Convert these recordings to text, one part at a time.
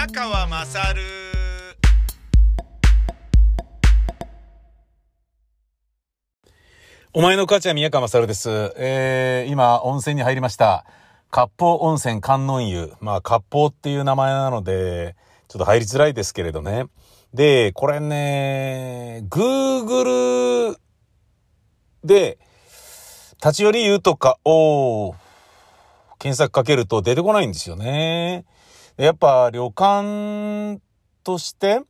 宮川まさるお前の母ちゃん宮川勝です。えー、今、温泉に入りました。割烹温泉観音湯。まあ、割烹っていう名前なので、ちょっと入りづらいですけれどね。で、これね、Google で、立ち寄り湯とかを検索かけると出てこないんですよね。やっぱ旅館として、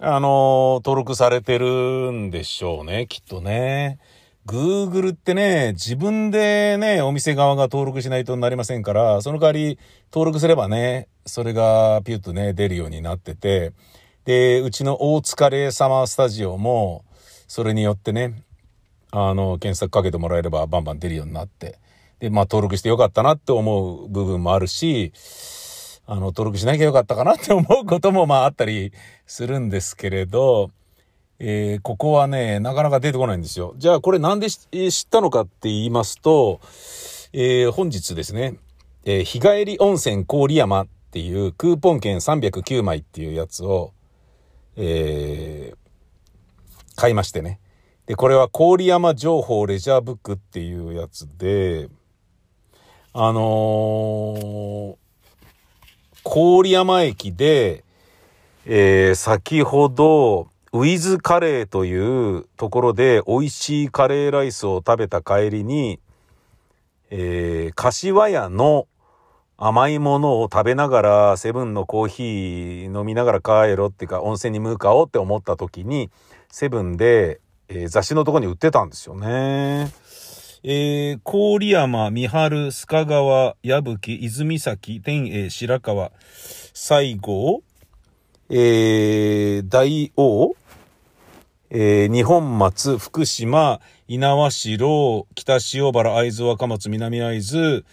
あの、登録されてるんでしょうね、きっとね。Google ってね、自分でね、お店側が登録しないとなりませんから、その代わり登録すればね、それがピュッとね、出るようになってて、で、うちの大塚レーサマースタジオも、それによってね、あの、検索かけてもらえればバンバン出るようになって、で、まあ登録してよかったなって思う部分もあるし、あの、登録しなきゃよかったかなって思うこともまああったりするんですけれど、えー、ここはね、なかなか出てこないんですよ。じゃあこれなんで知ったのかって言いますと、えー、本日ですね、えー、日帰り温泉郡山っていうクーポン券309枚っていうやつを、えー、買いましてね。で、これは郡山情報レジャーブックっていうやつで、あの、郡山駅で、えー、先ほど、ウィズカレーというところで美味しいカレーライスを食べた帰りに、えー、柏屋の甘いものを食べながら、セブンのコーヒー飲みながら帰ろうっていうか、温泉に向かおうって思った時に、セブンで、えー、雑誌のとこに売ってたんですよね。えー、郡山、三春、須賀川、矢吹、泉崎、天栄、白川、西郷、えー、大王、えー、日本松、福島、猪苗代、北塩原、会津若松、南会津。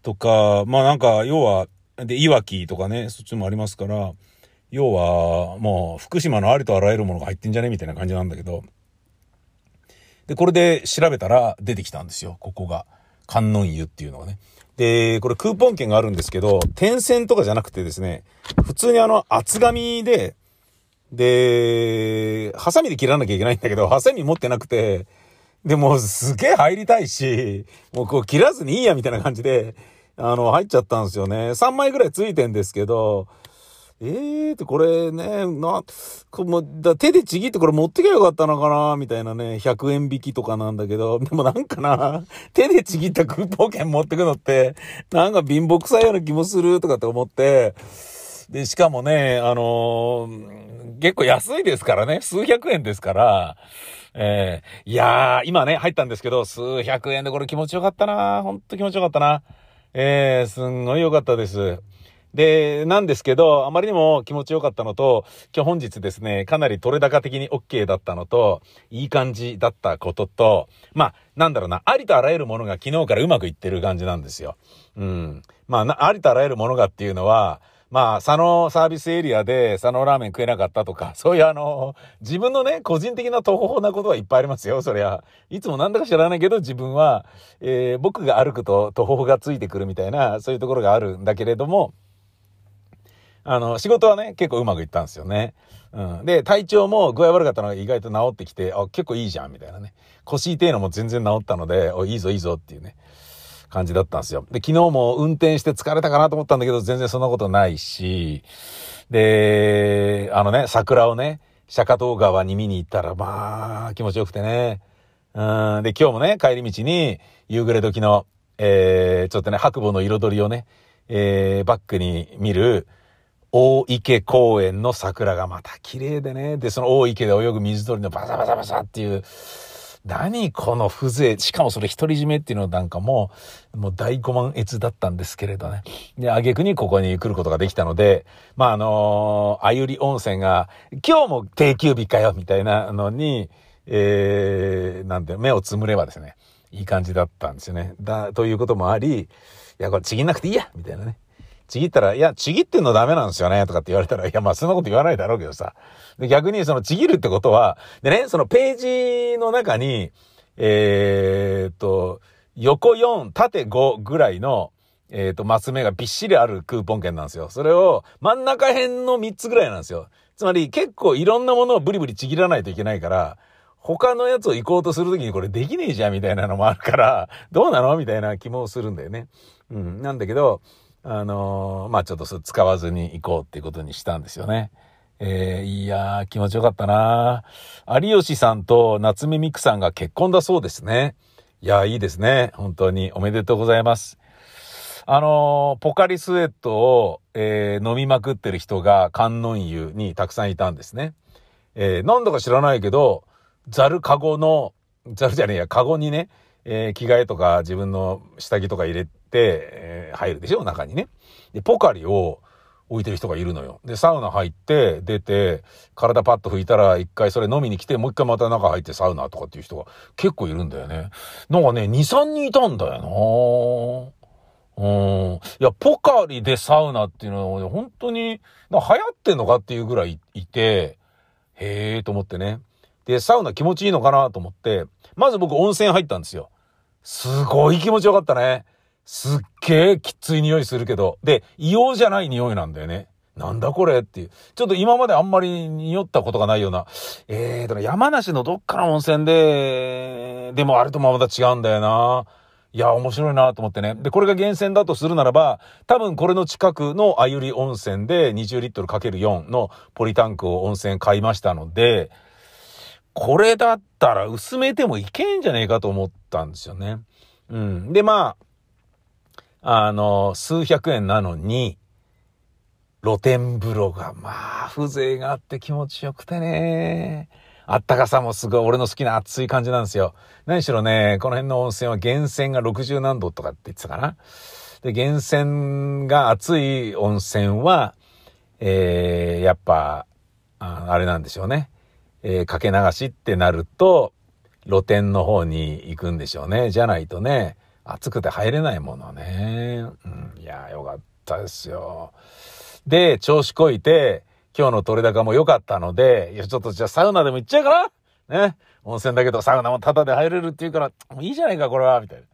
とか、まあなんか、要は、で、いわきとかね、そっちもありますから、要は、もう、福島のありとあらゆるものが入ってんじゃね？みたいな感じなんだけど、で、これで調べたら出てきたんですよ、ここが。観音湯っていうのがね。で、これクーポン券があるんですけど、点線とかじゃなくてですね、普通にあの、厚紙で、で、ハサミで切らなきゃいけないんだけど、ハサミ持ってなくて、でもすげえ入りたいし、もうこう切らずにいいやみたいな感じで、あの、入っちゃったんですよね。3枚ぐらいついてんですけど、ええーってこれね、な、こもだ手でちぎってこれ持ってきゃよかったのかなみたいなね、100円引きとかなんだけど、でもなんかな、手でちぎったクーポン券持ってくのって、なんか貧乏臭いような気もするとかって思って、で、しかもね、あのー、結構安いですからね、数百円ですから、えー、いやー、今ね、入ったんですけど、数百円でこれ気持ちよかったなほんと気持ちよかったな。えー、すんごい良かったです。で、なんですけど、あまりにも気持ちよかったのと、今日本日ですね、かなり取れ高的に OK だったのと、いい感じだったことと、まあ、なんだろうな、ありとあらゆるものが昨日からうまくいってる感じなんですよ。うん。まあ、ありとあらゆるものがっていうのは、まあ、佐野サービスエリアで佐野ラーメン食えなかったとか、そういうあの、自分のね、個人的な途方なことはいっぱいありますよ、そりゃ。いつもなんだか知らないけど、自分は、えー、僕が歩くと途方がついてくるみたいな、そういうところがあるんだけれども、あの、仕事はね、結構うまくいったんですよね。うん。で、体調も具合悪かったのが意外と治ってきて、あ、結構いいじゃん、みたいなね。腰痛いのも全然治ったので、お、いいぞいいぞっていうね、感じだったんですよ。で、昨日も運転して疲れたかなと思ったんだけど、全然そんなことないし、で、あのね、桜をね、釈迦東川に見に行ったら、まあ、気持ちよくてね。うん。で、今日もね、帰り道に、夕暮れ時の、えー、ちょっとね、白母の彩りをね、えー、バックに見る、大池公園の桜がまた綺麗でね。で、その大池で泳ぐ水鳥のバサバサバサっていう、何この風情。しかもそれ独り占めっていうのなんかも、もう大五万越だったんですけれどね。で、挙句にここに来ることができたので、まあ、あのー、あゆり温泉が、今日も定休日かよ、みたいなのに、えー、なんて、目をつむればですね、いい感じだったんですよね。だ、ということもあり、いや、これちぎんなくていいや、みたいなね。ちぎったら、いや、ちぎってんのダメなんですよね、とかって言われたら、いや、まあ、そんなこと言わないだろうけどさ。で、逆に、その、ちぎるってことは、でね、そのページの中に、えー、っと、横4、縦5ぐらいの、えっ、ー、と、マス目がびっしりあるクーポン券なんですよ。それを真ん中辺の3つぐらいなんですよ。つまり結構いろんなものをブリブリちぎらないといけないから、他のやつを行こうとするときにこれできねえじゃんみたいなのもあるから、どうなのみたいな気もするんだよね。うん。なんだけど、あのー、まあちょっとそ使わずに行こうっていうことにしたんですよね。えー、いやー、気持ちよかったな有吉さんと夏目みくさんが結婚だそうですね。いやー、いいですね。本当におめでとうございます。あのー、ポカリスエットを、えー、飲みまくってる人が観音湯にたくさんいたんですね。えー、なんだか知らないけど、ザルカゴの、ザルじゃねえや、カゴにね、えー、着替えとか自分の下着とか入れて、えー、入るでしょ中にね。で、ポカリを置いてる人がいるのよ。で、サウナ入って、出て、体パッと拭いたら、一回それ飲みに来て、もう一回また中入ってサウナとかっていう人が結構いるんだよね。なんかね、2、3人いたんだよなうん。いや、ポカリでサウナっていうのは、ね、本当に、流行ってんのかっていうぐらいいて、へえと思ってね。で、サウナ気持ちいいのかなと思って、まず僕温泉入ったんですよ。すごい気持ちよかったね。すっげえきつい匂いするけど。で、硫黄じゃない匂いなんだよね。なんだこれっていう。ちょっと今まであんまり匂ったことがないような。えーとね、山梨のどっかの温泉で、でもあれともまた違うんだよな。いや、面白いなと思ってね。で、これが源泉だとするならば、多分これの近くのあゆり温泉で20リットル ×4 のポリタンクを温泉買いましたので、これだったら薄めてもいけんじゃねえかと思ったんですよね。うん。で、まあ、あの、数百円なのに、露天風呂が、まあ、風情があって気持ちよくてね。あったかさもすごい俺の好きな熱い感じなんですよ。何しろね、この辺の温泉は源泉が60何度とかって言ってたかな。で、源泉が熱い温泉は、えー、やっぱあ、あれなんでしょうね。えー、かけ流しってなると、露天の方に行くんでしょうね。じゃないとね、暑くて入れないものね。うん、いや、よかったですよ。で、調子こいて、今日の取れ高も良かったので、いや、ちょっとじゃあサウナでも行っちゃうかな？ね。温泉だけどサウナもタダで入れるって言うから、もういいじゃないか、これは、みたいな。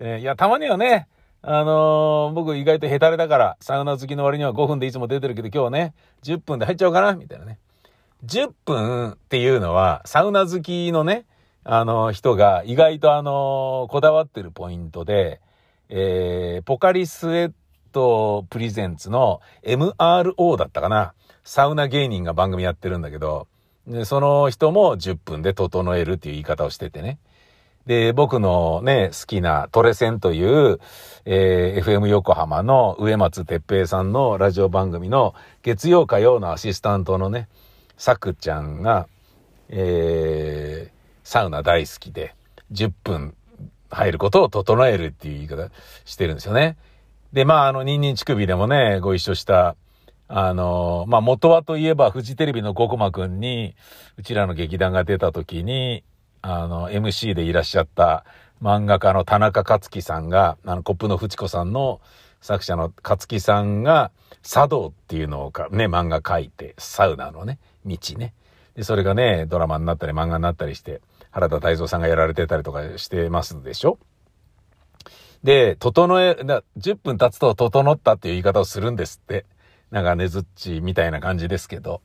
で、ね、いや、たまにはね、あのー、僕意外とヘタレだから、サウナ好きの割には5分でいつも出てるけど、今日ね、10分で入っちゃおうかな、みたいなね。10分っていうのは、サウナ好きのね、あの、人が意外とあの、こだわってるポイントで、えー、ポカリスエットプレゼンツの MRO だったかな。サウナ芸人が番組やってるんだけど、でその人も10分で整えるっていう言い方をしててね。で、僕のね、好きなトレセンという、えー、FM 横浜の上松哲平さんのラジオ番組の月曜火曜のアシスタントのね、さくちゃんが、えー、サウナ大好きで、10分入ることを整えるっていう言い方してるんですよね。で、まあ、あの、ニンニン乳首でもね、ご一緒した、あの、まあ、元はといえば、フジテレビのゴコマくんに、うちらの劇団が出た時に、あの、MC でいらっしゃった漫画家の田中克樹さんが、あの、コップのフチコさんの作者の克樹さんが、茶道っていうのをか、ね、漫画書いて、サウナのね、道ね。で、それがね、ドラマになったり漫画になったりして、原田泰造さんがやられてたりとかしてますでしょ？で、整え、10分経つと整ったっていう言い方をするんですって。なんかねずっちみたいな感じですけど。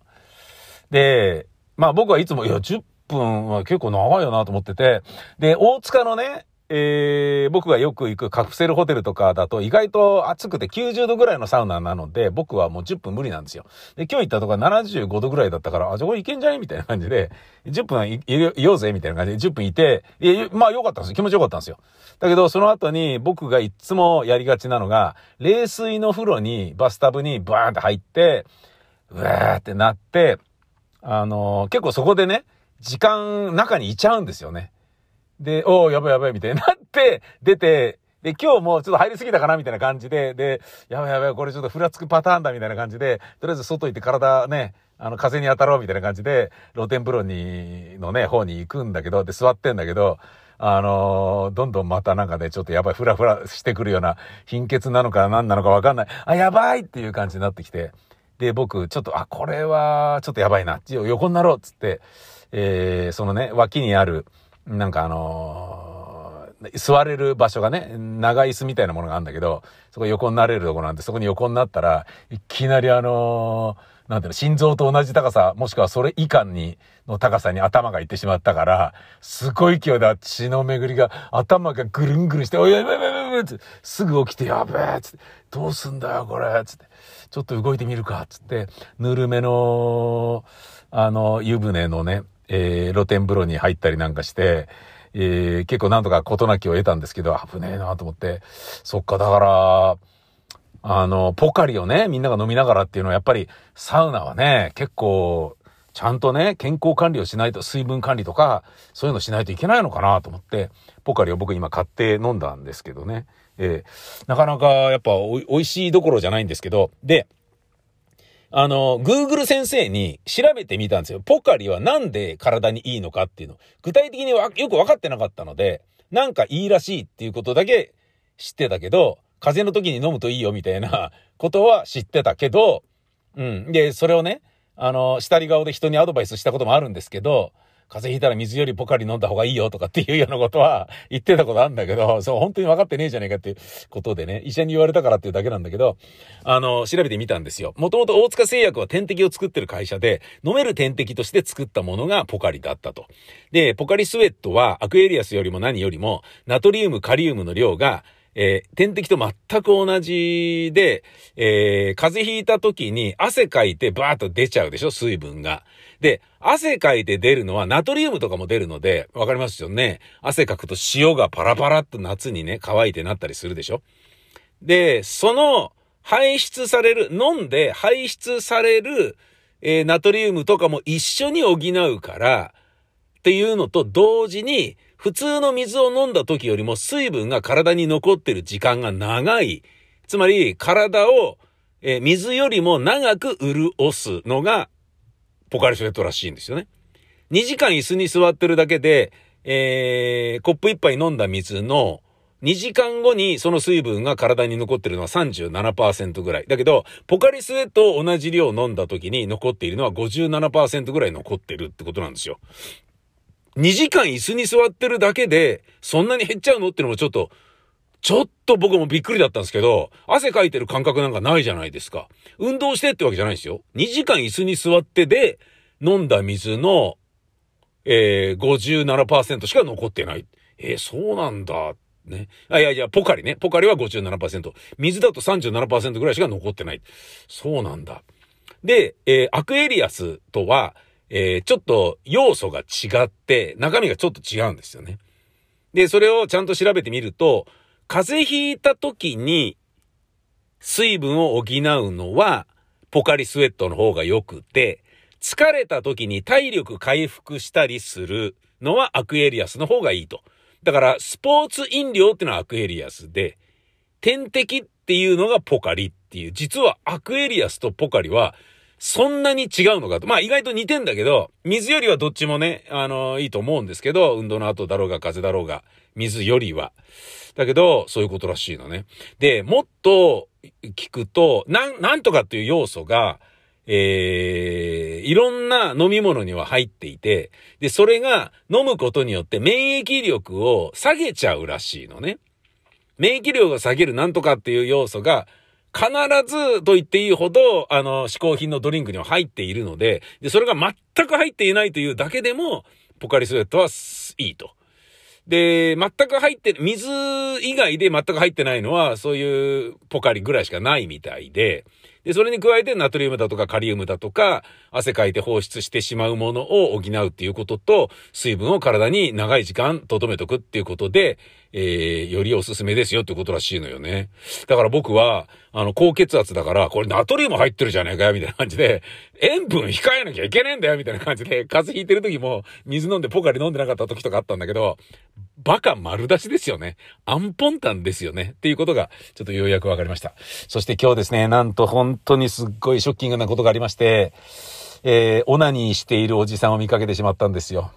で、まあ僕はいつも、いや、10分は結構長いよなと思ってて、で、大塚のね、えー、僕がよく行くカプセルホテルとかだと意外と暑くて90度ぐらいのサウナなので、僕はもう10分無理なんですよ。で、今日行ったとこは75度ぐらいだったから、あ、じゃこれ行けんじゃね？みたいな感じで、10分いいようぜみたいな感じで10分いて、い、まあ良かったんですよ。気持ちよかったんですよ。だけど、その後に僕がいつもやりがちなのが、冷水の風呂に、バスタブにバーンって入って、うわーってなって、あのー、結構そこでね、時間中にいちゃうんですよね。で、おー、やばいやばいみたいになって、出て、で、今日もちょっと入りすぎたかなみたいな感じで、で、やばいやばい、これちょっとふらつくパターンだみたいな感じで、とりあえず外行って体ね、あの、風に当たろうみたいな感じで、露天風呂に、のね、方に行くんだけど、で、座ってんだけど、あのー、どんどんまたなんかね、ちょっとやばい、ふらふらしてくるような、貧血なのか何なのかわかんない。あ、やばいっていう感じになってきて。で、僕、ちょっと、あ、これは、ちょっとやばいな。横になろうっつって、えー、そのね、脇にある、なんかあのー、座れる場所がね、長い椅子みたいなものがあるんだけど、そこ横になれるとこなんで、そこに横になったら、いきなりあのーなんていうの、心臓と同じ高さ、もしくはそれ以下に、の高さに頭がいってしまったから、すごい勢いで血の巡りが、頭がぐるんぐるんして、おいやべやべやべって、すぐ起きてやべえつって、どうすんだよこれつって、ちょっと動いてみるかつって、ぬるめの、あの、湯船のね、えー、露天風呂に入ったりなんかして、えー、結構なんとか事なきを得たんですけど、危ねえなと思って、そっか、だから、あの、ポカリをね、みんなが飲みながらっていうのはやっぱりサウナはね、結構、ちゃんとね、健康管理をしないと、水分管理とか、そういうのしないといけないのかなと思って、ポカリを僕今買って飲んだんですけどね。えー、なかなかやっぱお美味しいどころじゃないんですけど、で、あの、Google 先生に調べてみたんですよ。ポカリはなんで体にいいのかっていうの。具体的にはよく分かってなかったので、なんかいいらしいっていうことだけ知ってたけど、風邪の時に飲むといいよみたいな ことは知ってたけど、うん。で、それをね、あの、下り顔で人にアドバイスしたこともあるんですけど、風邪ひいたら水よりポカリ飲んだ方がいいよとかっていうようなことは言ってたことあるんだけど、そう、本当に分かってねえじゃねえかっていうことでね、医者に言われたからっていうだけなんだけど、あの、調べてみたんですよ。もともと大塚製薬は点滴を作ってる会社で、飲める点滴として作ったものがポカリだったと。で、ポカリスウェットはアクエリアスよりも何よりも、ナトリウム、カリウムの量がえー、点滴と全く同じで、えー、風邪ひいた時に汗かいてバーッと出ちゃうでしょ水分が。で、汗かいて出るのはナトリウムとかも出るので、わかりますよね。汗かくと塩がパラパラっと夏にね、乾いてなったりするでしょで、その排出される、飲んで排出される、えー、ナトリウムとかも一緒に補うから、っていうのと同時に、普通の水を飲んだ時よりも水分が体に残ってる時間が長い。つまり、体を、え水よりも長く潤すのが、ポカリスエットらしいんですよね。2時間椅子に座ってるだけで、えー、コップ1杯飲んだ水の2時間後にその水分が体に残ってるのは37%ぐらい。だけど、ポカリスエットを同じ量飲んだ時に残っているのは57%ぐらい残ってるってことなんですよ。2時間椅子に座ってるだけで、そんなに減っちゃうの？ってのもちょっと、ちょっと僕もびっくりだったんですけど、汗かいてる感覚なんかないじゃないですか。運動してってわけじゃないですよ。2時間椅子に座ってで、飲んだ水の、えー、57%しか残ってない。えー、そうなんだ。ね。あ、いやいや、ポカリね。ポカリは57%。水だと37%ぐらいしか残ってない。そうなんだ。で、えー、アクエリアスとは、えー、ちょっと要素が違って、中身がちょっと違うんですよね。で、それをちゃんと調べてみると、風邪ひいた時に水分を補うのは、ポカリスエットの方が良くて、疲れた時に体力回復したりするのはアクエリアスの方がいいと。だから、スポーツ飲料ってのはアクエリアスで、点滴っていうのがポカリっていう、実はアクエリアスとポカリはそんなに違うのかと。まあ意外と似てんだけど、水よりはどっちもね、あの、いいと思うんですけど、運動の後だろうが風邪だろうが、水よりは。だけど、そういうことらしいのね。で、もっと聞くと、なん、なんとかっていう要素が、えー、いろんな飲み物には入っていて、で、それが飲むことによって免疫力を下げちゃうらしいのね。免疫力を下げるなんとかっていう要素が必ずと言っていいほど、あの、嗜好品のドリンクには入っているので、で、それが全く入っていないというだけでも、ポカリスエットはいいと。で、全く入って、水以外で全く入ってないのは、そういうポカリぐらいしかないみたいで、で、それに加えてナトリウムだとかカリウムだとか、汗かいて放出してしまうものを補うっていうことと、水分を体に長い時間留めとくっていうことで、えー、よりおすすめですよってことらしいのよね。だから僕は、あの、高血圧だから、これナトリウム入ってるじゃねえかよ、みたいな感じで、塩分控えなきゃいけねえんだよ、みたいな感じで、風邪ひいてる時も、水飲んでポカリ飲んでなかった時とかあったんだけど、バカ丸出しですよね。アンポンタンですよね。っていうことが、ちょっとようやくわかりました。そして今日ですね、なんと本当にすっごいショッキングなことがありまして、えー、オナニーしているおじさんを見かけてしまったんですよ。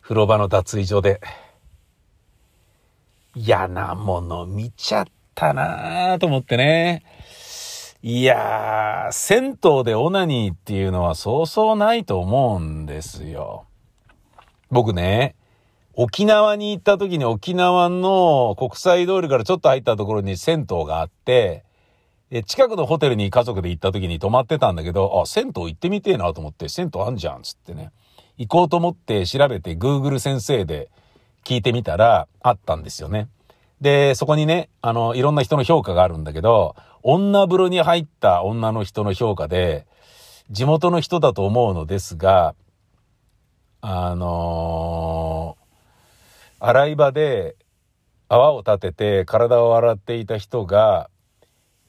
風呂場の脱衣所で。嫌なもの見ちゃったなぁと思ってね。いやー、銭湯でオナニーっていうのはそうそうないと思うんですよ。僕ね、沖縄に行った時に沖縄の国際通りからちょっと入ったところに銭湯があって、で、近くのホテルに家族で行った時に泊まってたんだけど、あ、銭湯行ってみてえなと思って、銭湯あんじゃんつってね。行こうと思って調べて Google 先生で聞いてみたらあったんですよね。で、そこにね、あの、いろんな人の評価があるんだけど、女風呂に入った女の人の評価で、地元の人だと思うのですが、あのー、洗い場で泡を立てて体を洗っていた人が、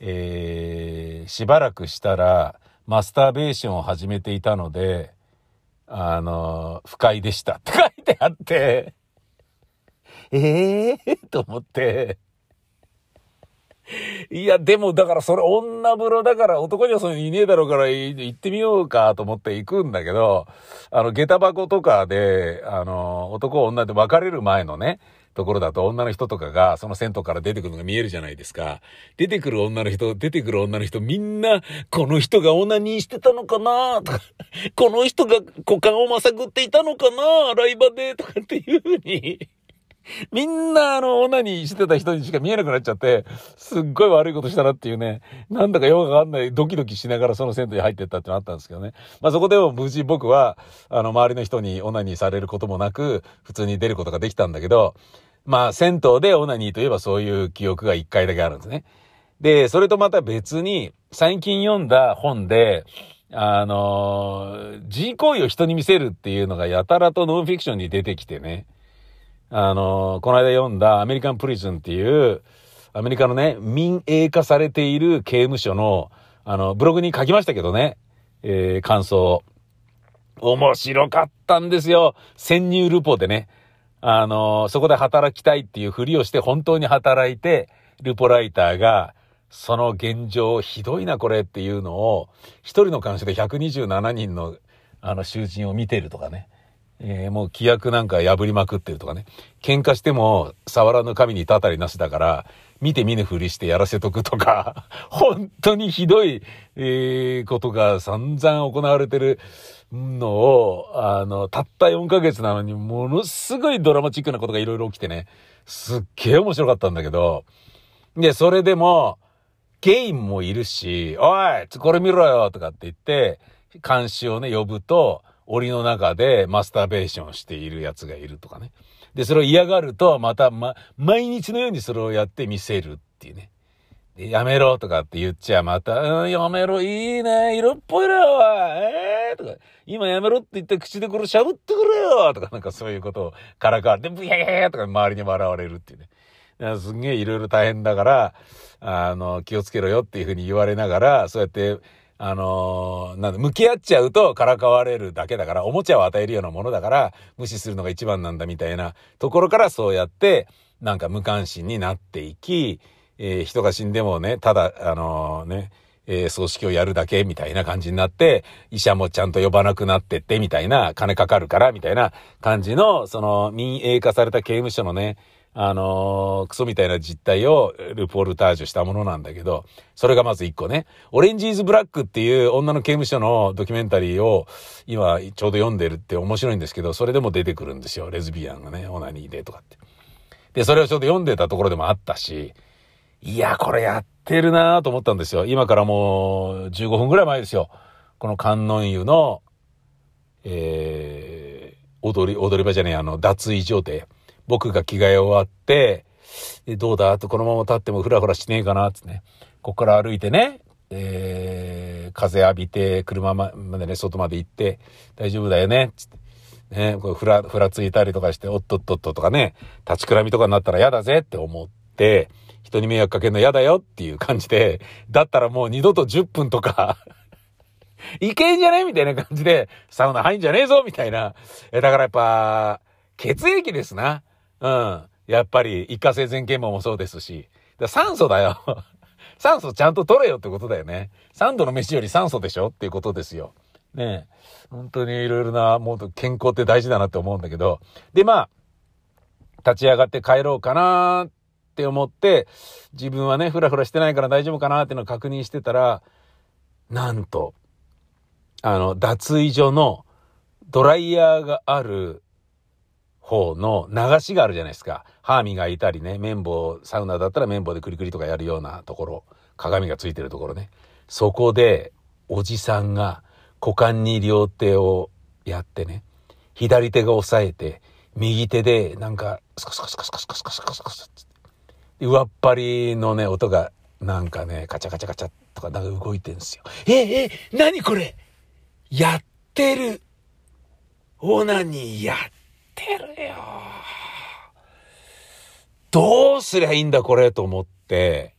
えー、しばらくしたらマスターベーションを始めていたので、あのー、不快でした。って書いてあって、ええー、と思って、いや、でも、だからそれ女風呂だから男にはそういうのいねえだろうから行ってみようかと思って行くんだけど、あの、下駄箱とかで、あの、男女で別れる前のね、ところだと女の人とかがその銭湯から出てくるのが見えるじゃないですか。出てくる女の人、出てくる女の人みんな、この人がオナニーしてたのかな？とか、この人が股間をまさぐっていたのかな？洗い場で？とかっていうふうに みんなあの、オナニーしてた人にしか見えなくなっちゃって、すっごい悪いことしたなっていうね、なんだかよくわかんないドキドキしながらその銭湯に入ってったってのあったんですけどね。まあそこでも無事僕は、あの、周りの人にオナニーされることもなく、普通に出ることができたんだけど、まあ銭湯でオナニーといえばそういう記憶が一回だけあるんですね。で、それとまた別に、最近読んだ本で、あの、G 行為を人に見せるっていうのがやたらとノンフィクションに出てきてね。あの、この間読んだアメリカンプリズンっていう、アメリカのね、民営化されている刑務所の、あの、ブログに書きましたけどね、えー、感想。面白かったんですよ。潜入ルポでね。あの、そこで働きたいっていうふりをして本当に働いて、ルポライターが、その現状ひどいなこれっていうのを、一人の監視で127人の、あの、囚人を見てるとかね。えー、もう規約なんか破りまくってるとかね。喧嘩しても触らぬ神にたたりなしだから、見て見ぬふりしてやらせとくとか、本当にひどい、えー、ことが散々行われてるのを、あの、たった4ヶ月なのにものすごいドラマチックなことがいろいろ起きてね、すっげえ面白かったんだけど、で、それでも、ゲインもいるし、おいこれ見ろよとかって言って、監視をね、呼ぶと、檻の中でマスターベーションしているやつがいるとかね。で、それを嫌がると、また、ま、毎日のようにそれをやって見せるっていうね。やめろとかって言っちゃまた、うん、やめろ、いいね、色っぽいな、おい、えー、とか、今やめろって言って口でこれしゃぶってくれよとか、なんかそういうことをからかわれて、ブヤヤヤとか周りに笑われるっていうね。すんげえいろいろ大変だから、あの、気をつけろよっていうふうに言われながら、そうやって、あのー、なんで向き合っちゃうとからかわれるだけだから、おもちゃを与えるようなものだから、無視するのが一番なんだみたいなところからそうやって、なんか無関心になっていき、えー、人が死んでもね、ただ、あのー、ね、えー、葬式をやるだけみたいな感じになって、医者もちゃんと呼ばなくなってってみたいな、金かかるからみたいな感じの、その民営化された刑務所のね、あのー、クソみたいな実態をルポルタージュしたものなんだけど、それがまず一個ね。オレンジーズブラックっていう女の刑務所のドキュメンタリーを今ちょうど読んでるって面白いんですけど、それでも出てくるんですよ。レズビアンがね、オナニーでとかって。で、それをちょうど読んでたところでもあったし、いや、これやってるなと思ったんですよ。今からもう15分ぐらい前ですよ。この観音湯の、えー、踊り、踊り場じゃねえ、あの、脱衣所で。僕が着替え終わって、どうだ？とこのまま立ってもふらふらしねえかなってね。ここから歩いてね、えー、風浴びて、車までね、外まで行って、大丈夫だよね、つって。ね、こうふら、ふらついたりとかして、おっとっとっととかね、立ちくらみとかになったら嫌だぜって思って、人に迷惑かけるの嫌だよっていう感じで、だったらもう二度と10分とか いけんじゃね？みたいな感じで、サウナ入んじゃねえぞ？みたいな。え、だからやっぱ、血液ですな。うん。やっぱり、一過性全検毛もそうですし。だ酸素だよ。酸素ちゃんと取れよってことだよね。3度の飯より酸素でしょ？っていうことですよ。ね本当にいろいろな、もう健康って大事だなって思うんだけど。で、まあ、立ち上がって帰ろうかなって思って、自分はね、ふらふらしてないから大丈夫かなっていうのを確認してたら、なんと、あの、脱衣所のドライヤーがある方の流しがあるじゃないですか。歯磨いたりね、綿棒、サウナだったら綿棒でクリクリとかやるようなところ、鏡がついてるところね。そこで、おじさんが股間に両手をやってね、左手が押さえて、右手でなんか、スカスカスカスカスカスカスカスカス上っ張りのね、音がなんかね、カチャカチャカチャとかなんか動いてんですよ。え、え、何これやってる。オナニーやってるよ。どうすりゃいいんだこれと思って、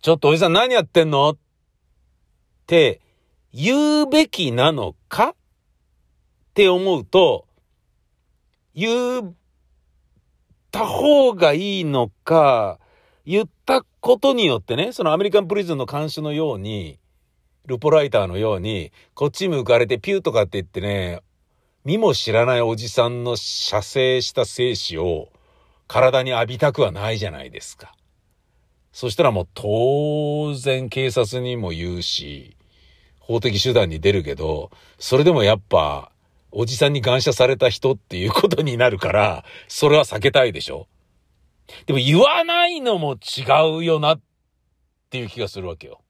ちょっとおじさん何やってんのって言うべきなのかって思うと、言った方がいいのか、言ったことによってね、そのアメリカンプリズンの監視のように、ルポライターのように、こっち向かれてピューとかって言ってね、見も知らないおじさんの射精した精子を体に浴びたくはないじゃないですか。そしたらもう当然警察にも言うし、法的手段に出るけど、それでもやっぱ、おじさんに感謝された人っていうことになるから、それは避けたいでしょでも言わないのも違うよなっていう気がするわけよ。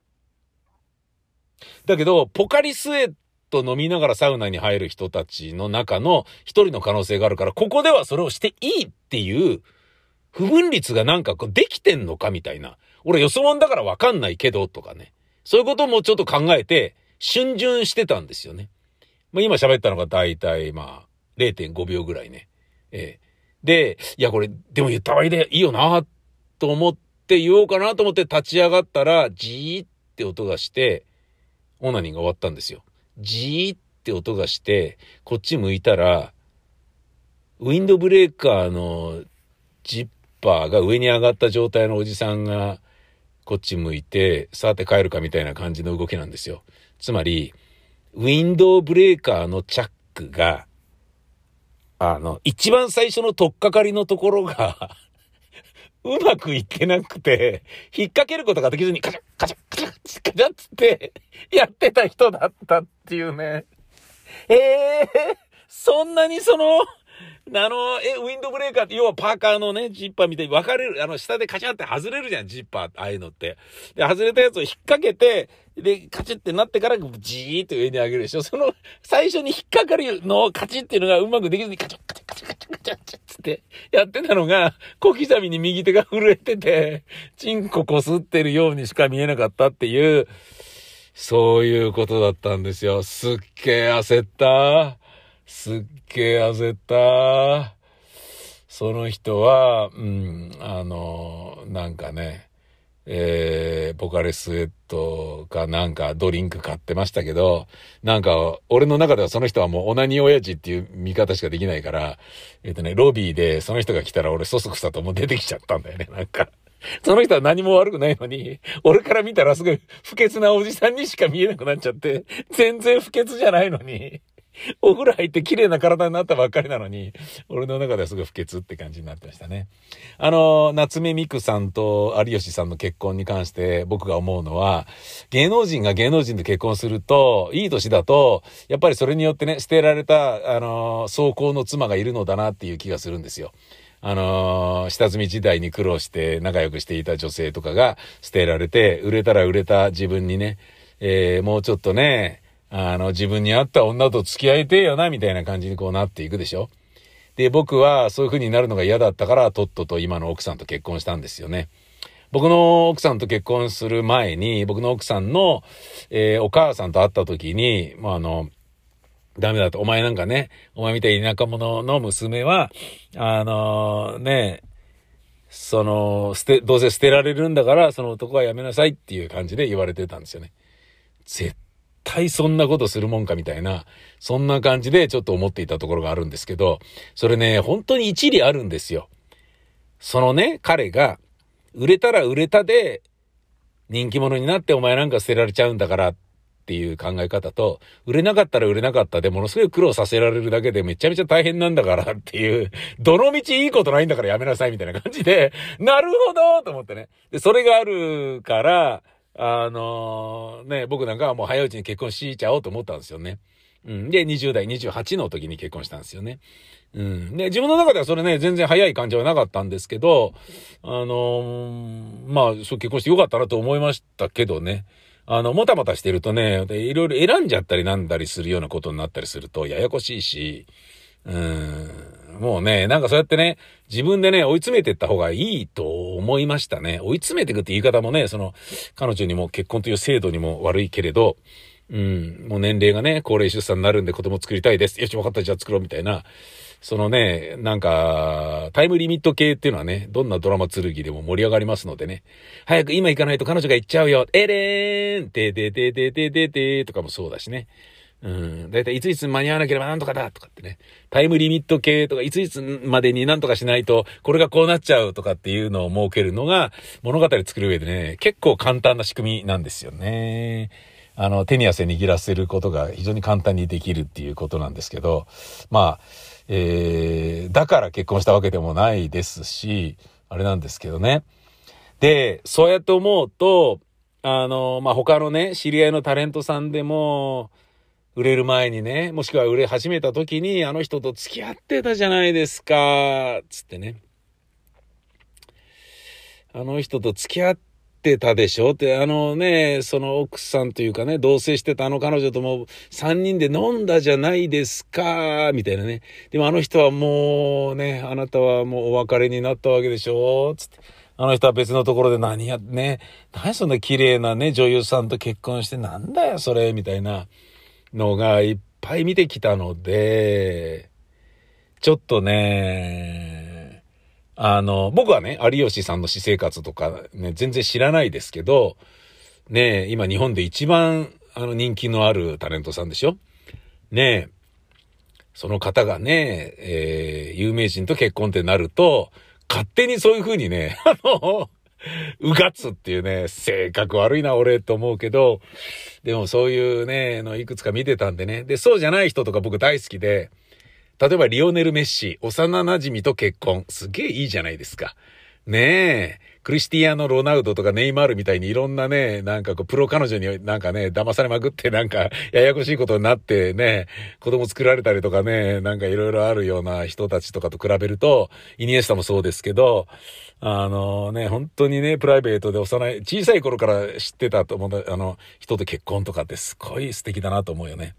だけど、ポカリスエット飲みながらサウナに入る人たちの中の一人の可能性があるから、ここではそれをしていいっていう不分率がなんかこうできてんのかみたいな。俺よそもんだからわかんないけどとかね。そういうこともちょっと考えて、逡巡してたんですよね。まあ今喋ったのが大体まあ0.5秒ぐらいね。ええで、いやこれ、でも言った方がいいでいいよなと思って言おうかなと思って立ち上がったら、じーって音がして、オナニーが終わったんですよ。じーって音がして、こっち向いたら、ウィンドブレーカーのジッパーが上に上がった状態のおじさんが、こっち向いて、さて帰るかみたいな感じの動きなんですよ。つまり、ウィンドブレーカーのチャックが、あの、一番最初の取っかかりのところがうまくいってなくて、引っ掛けることができずに、カチャカチャカチャカチャカチャつって、やってた人だったっていうね。ええー、そんなにその、あの、え、ウィンドブレーカーって、要はパーカーのね、ジッパーみたいに分かれる、あの、下でカチャって外れるじゃん、ジッパー、ああいうのって。で、外れたやつを引っ掛けて、で、カチッってなってから、じーって上に上げるでしょ。その、最初に引っ掛かるのカチッっていうのがうまくできずに、カチャチャカチャカチャっつってやってたのが、小刻みに右手が震えてて、チンコこすってるようにしか見えなかったっていう、そういうことだったんですよ。すっげえ焦った。すっげえ焦った。その人は、うん、あの、なんかね、えー、ポカレスエットかなんかドリンク買ってましたけど、なんか、俺の中ではその人はもうオナニー親父っていう見方しかできないから、えっ、ー、とね、ロビーでその人が来たら俺そそくさともう出てきちゃったんだよね、なんか。その人は何も悪くないのに、俺から見たらすごい不潔なおじさんにしか見えなくなっちゃって、全然不潔じゃないのに、お風呂入って綺麗な体になったばっかりなのに、俺の中ではすごい不潔って感じになってましたね。あの、夏目美久さんと有吉さんの結婚に関して僕が思うのは、芸能人が芸能人と結婚すると、いい年だと、やっぱりそれによってね、捨てられた、あの、走行の妻がいるのだなっていう気がするんですよ。あのー、下積み時代に苦労して仲良くしていた女性とかが捨てられて、売れたら売れた自分にね、えー、もうちょっとね、あの、自分に合った女と付き合いてえよな、みたいな感じにこうなっていくでしょ？で、僕はそういう風になるのが嫌だったから、とっとと今の奥さんと結婚したんですよね。僕の奥さんと結婚する前に、僕の奥さんの、えー、お母さんと会った時に、まあ、あの、ダメだと。お前なんかね、お前みたいな田舎者の娘は、あのー、ね、その、捨て、どうせ捨てられるんだから、その男はやめなさいっていう感じで言われてたんですよね。絶対そんなことするもんかみたいな、そんな感じでちょっと思っていたところがあるんですけど、それね、本当に一理あるんですよ。そのね、彼が、売れたら売れたで、人気者になってお前なんか捨てられちゃうんだからっていう考え方と、売れなかったら売れなかったでものすごい苦労させられるだけでめちゃめちゃ大変なんだから っていう、どの道いいことないんだからやめなさいみたいな感じで、なるほどと思ってね。で、それがあるから、あのー、ね、僕なんかはもう早いうちに結婚しちゃおうと思ったんですよね。うん。で、20代28の時に結婚したんですよね。うん。で、自分の中ではそれね、全然早い感じはなかったんですけど、あのー、まあ、そう結婚してよかったなと思いましたけどね。あの、もたもたしてるとね、いろいろ選んじゃったりなんだりするようなことになったりすると、ややこしいし、うん、もうね、なんかそうやってね、自分でね、追い詰めていった方がいいと思いましたね。追い詰めていくって言い方もね、その、彼女にも結婚という制度にも悪いけれど、うん、もう年齢がね、高齢出産になるんで子供作りたいです。よし、分かった、じゃあ作ろう、みたいな。そのね、なんか、タイムリミット系っていうのはね、どんなドラマ剣でも盛り上がりますのでね。早く今行かないと彼女が行っちゃうよ。えれーんてててててててとかもそうだしね。うん。だいたいいついつ間に合わなければなんとかだとかってね。タイムリミット系とか、いついつまでになんとかしないと、これがこうなっちゃうとかっていうのを設けるのが、物語作る上でね、結構簡単な仕組みなんですよね。あの、手に汗握らせることが非常に簡単にできるっていうことなんですけど、まあ、えー、だから結婚したわけでもないですし、あれなんですけどね。で、そうやって思うと、あの、まあ、他のね、知り合いのタレントさんでも、売れる前にね、もしくは売れ始めた時に、あの人と付き合ってたじゃないですか、つってね。あの人と付き合ってたでしょ？って、あのね、その奥さんというかね、同棲してたあの彼女とも3人で飲んだじゃないですか、みたいなね。でもあの人はもうね、あなたはもうお別れになったわけでしょ？つって。あの人は別のところで何やって、ね、何そんな綺麗なね、女優さんと結婚してなんだよ、それ、みたいなのがいっぱい見てきたので、ちょっとね、あの、僕はね、有吉さんの私生活とかね、全然知らないですけど、ね今日本で一番あの人気のあるタレントさんでしょ？ねその方がね、えー、有名人と結婚ってなると、勝手にそういう風にね、あの、うがつっていうね、性格悪いな俺と思うけど、でもそういうね、のいくつか見てたんでね。で、そうじゃない人とか僕大好きで、例えばリオネル・メッシ、幼馴染と結婚。すげえいいじゃないですか。ねえ。クリスティアーノ・ロナウドとかネイマールみたいにいろんなね、なんかこう、プロ彼女になんかね、騙されまくってなんか、ややこしいことになってね、子供作られたりとかね、なんかいろいろあるような人たちとかと比べると、イニエスタもそうですけど、あのね、本当にね、プライベートで幼い、小さい頃から知ってたと思う、あの、人と結婚とかってすごい素敵だなと思うよね。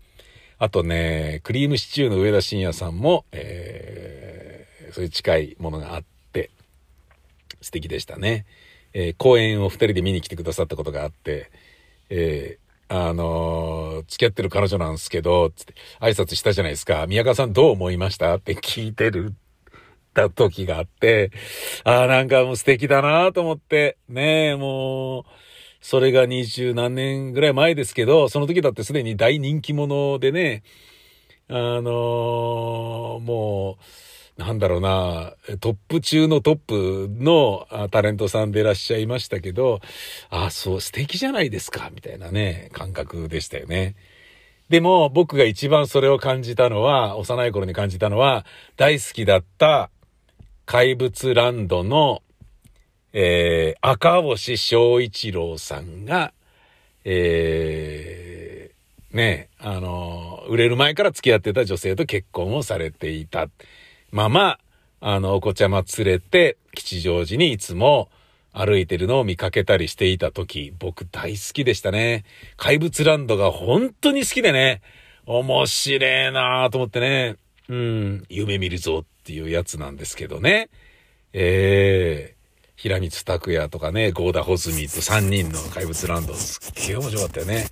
あとね、クリームシチューの上田晋也さんも、えー、そういう近いものがあって、素敵でしたね。えー、公演を二人で見に来てくださったことがあって、えー、あのー、付き合ってる彼女なんですけど、つって挨拶したじゃないですか。宮川さんどう思いましたって聞いてる、た時があって、ああ、なんかもう素敵だなと思って、ねえ、もう、それが二十何年ぐらい前ですけど、その時だってすでに大人気者でね、あのー、もう、なんだろうな、トップ中のトップのタレントさんでいらっしゃいましたけど、あ、そう、素敵じゃないですか、みたいなね、感覚でしたよね。でも、僕が一番それを感じたのは、幼い頃に感じたのは、大好きだった怪物ランドのえー、赤星翔一郎さんが、えー、ね、あの、売れる前から付き合ってた女性と結婚をされていた。まま、あの、お子ちゃま連れて、吉祥寺にいつも歩いてるのを見かけたりしていた時、僕大好きでしたね。怪物ランドが本当に好きでね、面白いなぁと思ってね、うん、夢見るぞっていうやつなんですけどね。ええー平光拓也とかね、ゴーダ・ホズミと3人の怪物ランド、すっげえ面白かったよね。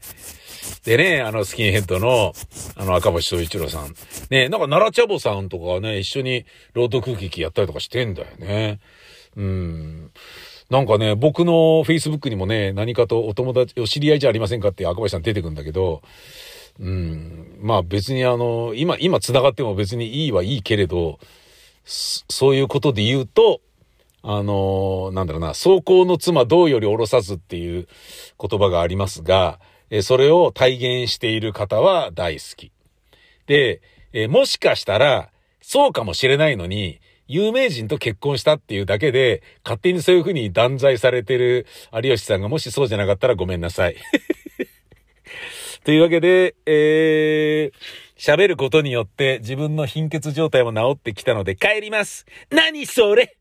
でね、あの、スキンヘッドの、あの、赤星総一郎さん。ね、なんか奈良茶坊さんとかはね、一緒に朗読劇やったりとかしてんだよね。うん。なんかね、僕の Facebook にもね、何かとお友達、お知り合いじゃありませんかって赤星さん出てくんだけど、うん。まあ別にあの、今、今繋がっても別にいいはいいけれど、そういうことで言うと、あの、なんだろうな、走行の妻銅より下ろさずっていう言葉がありますが、えそれを体現している方は大好き。で、えもしかしたら、そうかもしれないのに、有名人と結婚したっていうだけで、勝手にそういうふうに断罪されてる有吉さんがもしそうじゃなかったらごめんなさい。というわけで、えー、喋ることによって自分の貧血状態も治ってきたので帰ります。何それ？